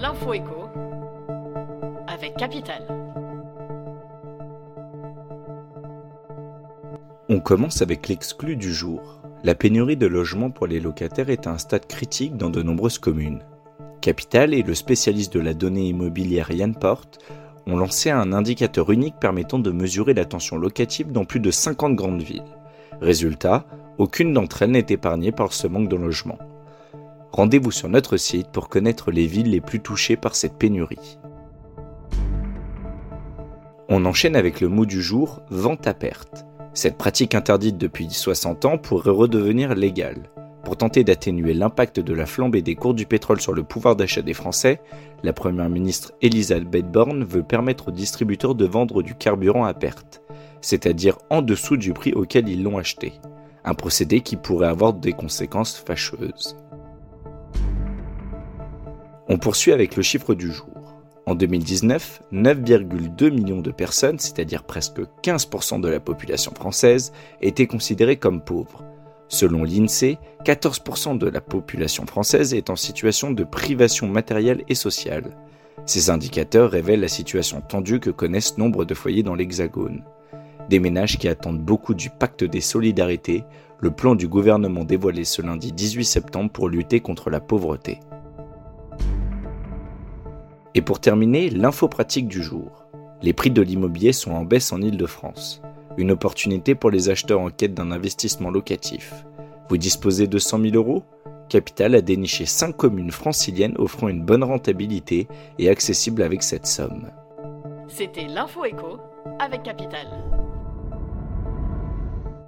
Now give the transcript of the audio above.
L'info écho avec Capital. On commence avec l'exclu du jour. La pénurie de logements pour les locataires est à un stade critique dans de nombreuses communes. Capital et le spécialiste de la donnée immobilière Yann Porte ont lancé un indicateur unique permettant de mesurer la tension locative dans plus de 50 grandes villes. Résultat, aucune d'entre elles n'est épargnée par ce manque de logement. Rendez-vous sur notre site pour connaître les villes les plus touchées par cette pénurie. On enchaîne avec le mot du jour, vente à perte. Cette pratique interdite depuis 60 ans pourrait redevenir légale. Pour tenter d'atténuer l'impact de la flambée des cours du pétrole sur le pouvoir d'achat des Français, la Première ministre Elisabeth Borne veut permettre aux distributeurs de vendre du carburant à perte, c'est-à-dire en dessous du prix auquel ils l'ont acheté. Un procédé qui pourrait avoir des conséquences fâcheuses. On poursuit avec le chiffre du jour. En 2019, 9,2 millions de personnes, c'est-à-dire presque 15% de la population française, étaient considérées comme pauvres. Selon l'INSEE, 14% de la population française est en situation de privation matérielle et sociale. Ces indicateurs révèlent la situation tendue que connaissent nombre de foyers dans l'Hexagone. Des ménages qui attendent beaucoup du pacte des solidarités, le plan du gouvernement dévoilé ce lundi 18 septembre pour lutter contre la pauvreté. Et pour terminer, l'info pratique du jour. Les prix de l'immobilier sont en baisse en Ile-de-France. Une opportunité pour les acheteurs en quête d'un investissement locatif. Vous disposez de 100 000 euros? Capital a déniché 5 communes franciliennes offrant une bonne rentabilité et accessibles avec cette somme. C'était l'info écho avec Capital.